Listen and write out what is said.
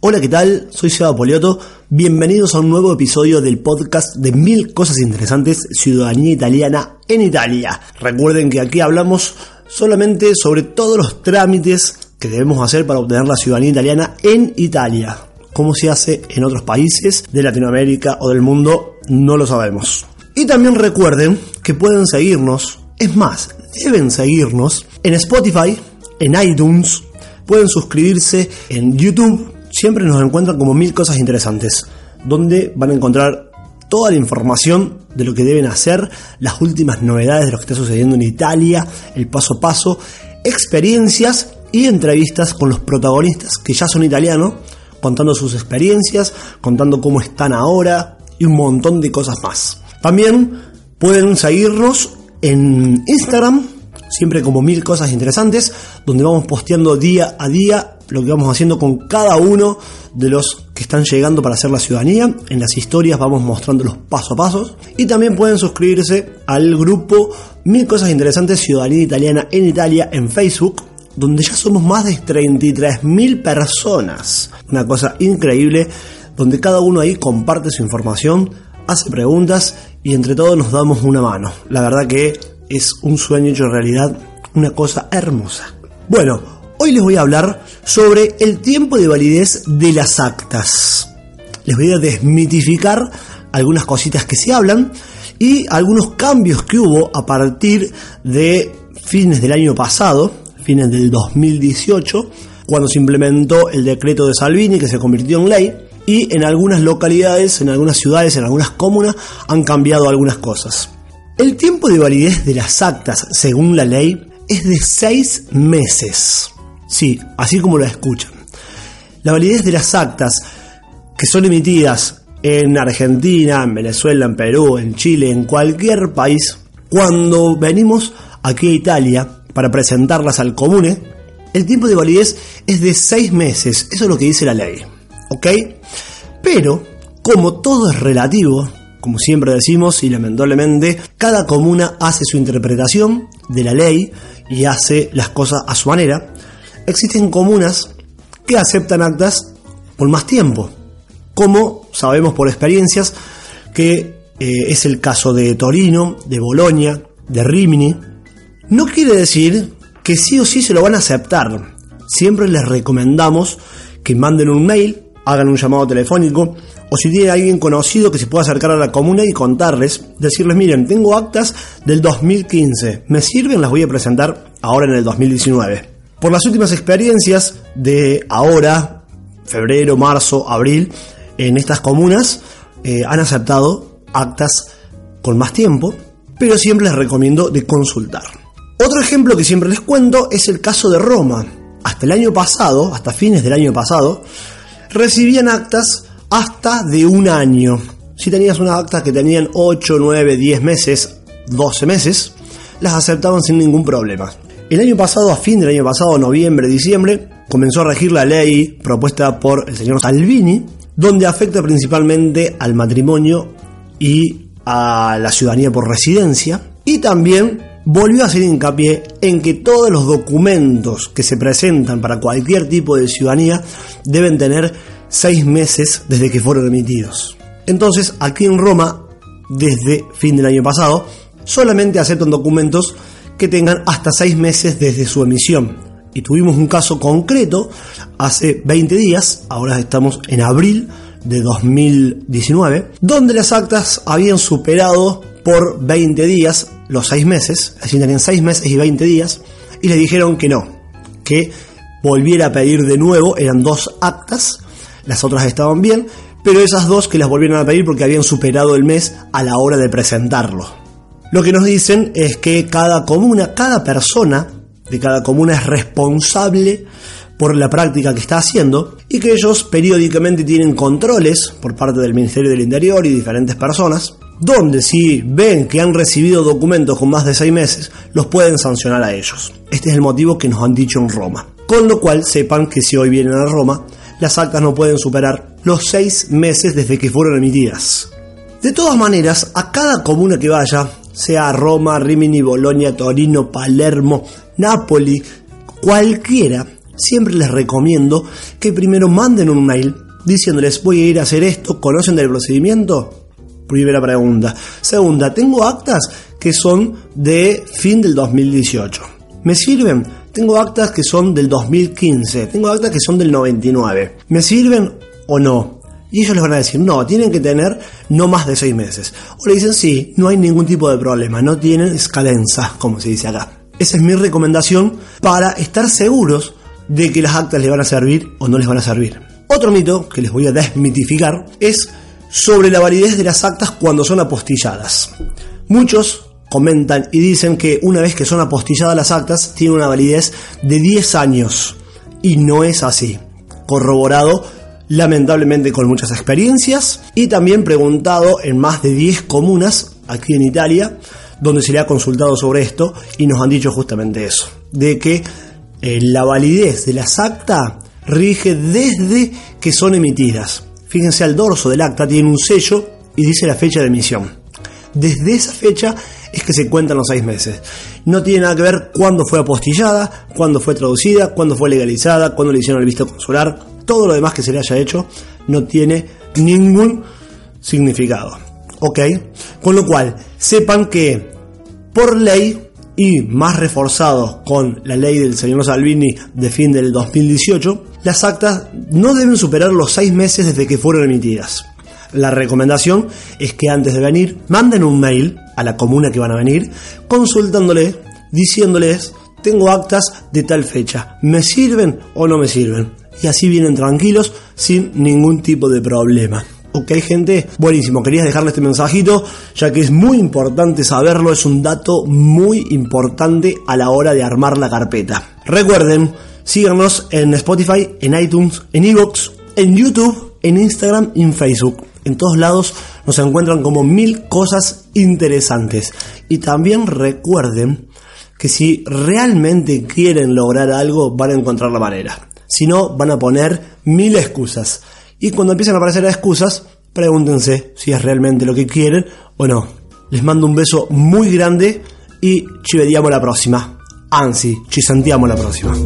Hola, ¿qué tal? Soy Seba Poliotto. Bienvenidos a un nuevo episodio del podcast de Mil Cosas Interesantes Ciudadanía Italiana en Italia. Recuerden que aquí hablamos solamente sobre todos los trámites que debemos hacer para obtener la ciudadanía italiana en Italia. Cómo se hace en otros países de Latinoamérica o del mundo, no lo sabemos. Y también recuerden que pueden seguirnos, es más, deben seguirnos en Spotify, en iTunes, pueden suscribirse en YouTube siempre nos encuentran como mil cosas interesantes, donde van a encontrar toda la información de lo que deben hacer, las últimas novedades de lo que está sucediendo en Italia, el paso a paso, experiencias y entrevistas con los protagonistas que ya son italianos, contando sus experiencias, contando cómo están ahora y un montón de cosas más. También pueden seguirnos en Instagram, siempre como mil cosas interesantes, donde vamos posteando día a día lo que vamos haciendo con cada uno de los que están llegando para hacer la ciudadanía. En las historias vamos mostrando los paso a paso. Y también pueden suscribirse al grupo Mil Cosas Interesantes Ciudadanía Italiana en Italia en Facebook, donde ya somos más de 33.000 personas. Una cosa increíble, donde cada uno ahí comparte su información, hace preguntas y entre todos nos damos una mano. La verdad que es un sueño hecho realidad, una cosa hermosa. Bueno, Hoy les voy a hablar sobre el tiempo de validez de las actas. Les voy a desmitificar algunas cositas que se hablan y algunos cambios que hubo a partir de fines del año pasado, fines del 2018, cuando se implementó el decreto de Salvini que se convirtió en ley y en algunas localidades, en algunas ciudades, en algunas comunas han cambiado algunas cosas. El tiempo de validez de las actas, según la ley, es de seis meses. Sí, así como lo escuchan. La validez de las actas que son emitidas en Argentina, en Venezuela, en Perú, en Chile, en cualquier país, cuando venimos aquí a Italia para presentarlas al comune, el tiempo de validez es de seis meses, eso es lo que dice la ley. ¿Ok? Pero, como todo es relativo, como siempre decimos, y lamentablemente, cada comuna hace su interpretación de la ley y hace las cosas a su manera, existen comunas que aceptan actas por más tiempo, como sabemos por experiencias que eh, es el caso de Torino, de Bolonia, de Rimini. No quiere decir que sí o sí se lo van a aceptar. Siempre les recomendamos que manden un mail, hagan un llamado telefónico, o si tiene alguien conocido que se pueda acercar a la comuna y contarles, decirles, miren, tengo actas del 2015, ¿me sirven? Las voy a presentar ahora en el 2019. Por las últimas experiencias de ahora, febrero, marzo, abril, en estas comunas eh, han aceptado actas con más tiempo, pero siempre les recomiendo de consultar. Otro ejemplo que siempre les cuento es el caso de Roma. Hasta el año pasado, hasta fines del año pasado, recibían actas hasta de un año. Si tenías una acta que tenían 8, 9, 10 meses, 12 meses, las aceptaban sin ningún problema. El año pasado, a fin del año pasado, noviembre, diciembre, comenzó a regir la ley propuesta por el señor Salvini, donde afecta principalmente al matrimonio y a la ciudadanía por residencia, y también volvió a hacer hincapié en que todos los documentos que se presentan para cualquier tipo de ciudadanía deben tener seis meses desde que fueron emitidos. Entonces, aquí en Roma, desde fin del año pasado, solamente aceptan documentos que tengan hasta seis meses desde su emisión. Y tuvimos un caso concreto hace 20 días, ahora estamos en abril de 2019, donde las actas habían superado por 20 días los seis meses, así tenían seis meses y 20 días, y le dijeron que no, que volviera a pedir de nuevo, eran dos actas, las otras estaban bien, pero esas dos que las volvieron a pedir porque habían superado el mes a la hora de presentarlo. Lo que nos dicen es que cada comuna, cada persona de cada comuna es responsable por la práctica que está haciendo y que ellos periódicamente tienen controles por parte del Ministerio del Interior y diferentes personas, donde si ven que han recibido documentos con más de seis meses, los pueden sancionar a ellos. Este es el motivo que nos han dicho en Roma. Con lo cual sepan que si hoy vienen a Roma, las actas no pueden superar los seis meses desde que fueron emitidas. De todas maneras, a cada comuna que vaya, sea Roma, Rimini, Bolonia, Torino, Palermo, Napoli, cualquiera, siempre les recomiendo que primero manden un mail diciéndoles voy a ir a hacer esto, ¿conocen del procedimiento? Primera pregunta. Segunda, tengo actas que son de fin del 2018. ¿Me sirven? Tengo actas que son del 2015. Tengo actas que son del 99. ¿Me sirven o no? Y ellos les van a decir, no, tienen que tener no más de seis meses. O le dicen, sí, no hay ningún tipo de problema, no tienen escalenza, como se dice acá. Esa es mi recomendación para estar seguros de que las actas les van a servir o no les van a servir. Otro mito que les voy a desmitificar es sobre la validez de las actas cuando son apostilladas. Muchos comentan y dicen que una vez que son apostilladas las actas tienen una validez de 10 años y no es así. Corroborado lamentablemente con muchas experiencias y también preguntado en más de 10 comunas aquí en Italia donde se le ha consultado sobre esto y nos han dicho justamente eso, de que eh, la validez de las actas rige desde que son emitidas. Fíjense al dorso del acta, tiene un sello y dice la fecha de emisión. Desde esa fecha es que se cuentan los seis meses. No tiene nada que ver cuándo fue apostillada, cuándo fue traducida, cuándo fue legalizada, cuándo le hicieron el visto consular. Todo lo demás que se le haya hecho no tiene ningún significado. ¿Ok? Con lo cual, sepan que por ley y más reforzado con la ley del señor Salvini de fin del 2018, las actas no deben superar los seis meses desde que fueron emitidas. La recomendación es que antes de venir manden un mail a la comuna que van a venir consultándole, diciéndoles, tengo actas de tal fecha, ¿me sirven o no me sirven? Y así vienen tranquilos sin ningún tipo de problema. Ok, gente, buenísimo. Quería dejarle este mensajito, ya que es muy importante saberlo, es un dato muy importante a la hora de armar la carpeta. Recuerden, síganos en Spotify, en iTunes, en Evox, en YouTube, en Instagram y en Facebook. En todos lados nos encuentran como mil cosas interesantes. Y también recuerden que si realmente quieren lograr algo, van a encontrar la manera. Si no, van a poner mil excusas. Y cuando empiezan a aparecer excusas, pregúntense si es realmente lo que quieren o no. Les mando un beso muy grande y ci la próxima. Anzi, la próxima.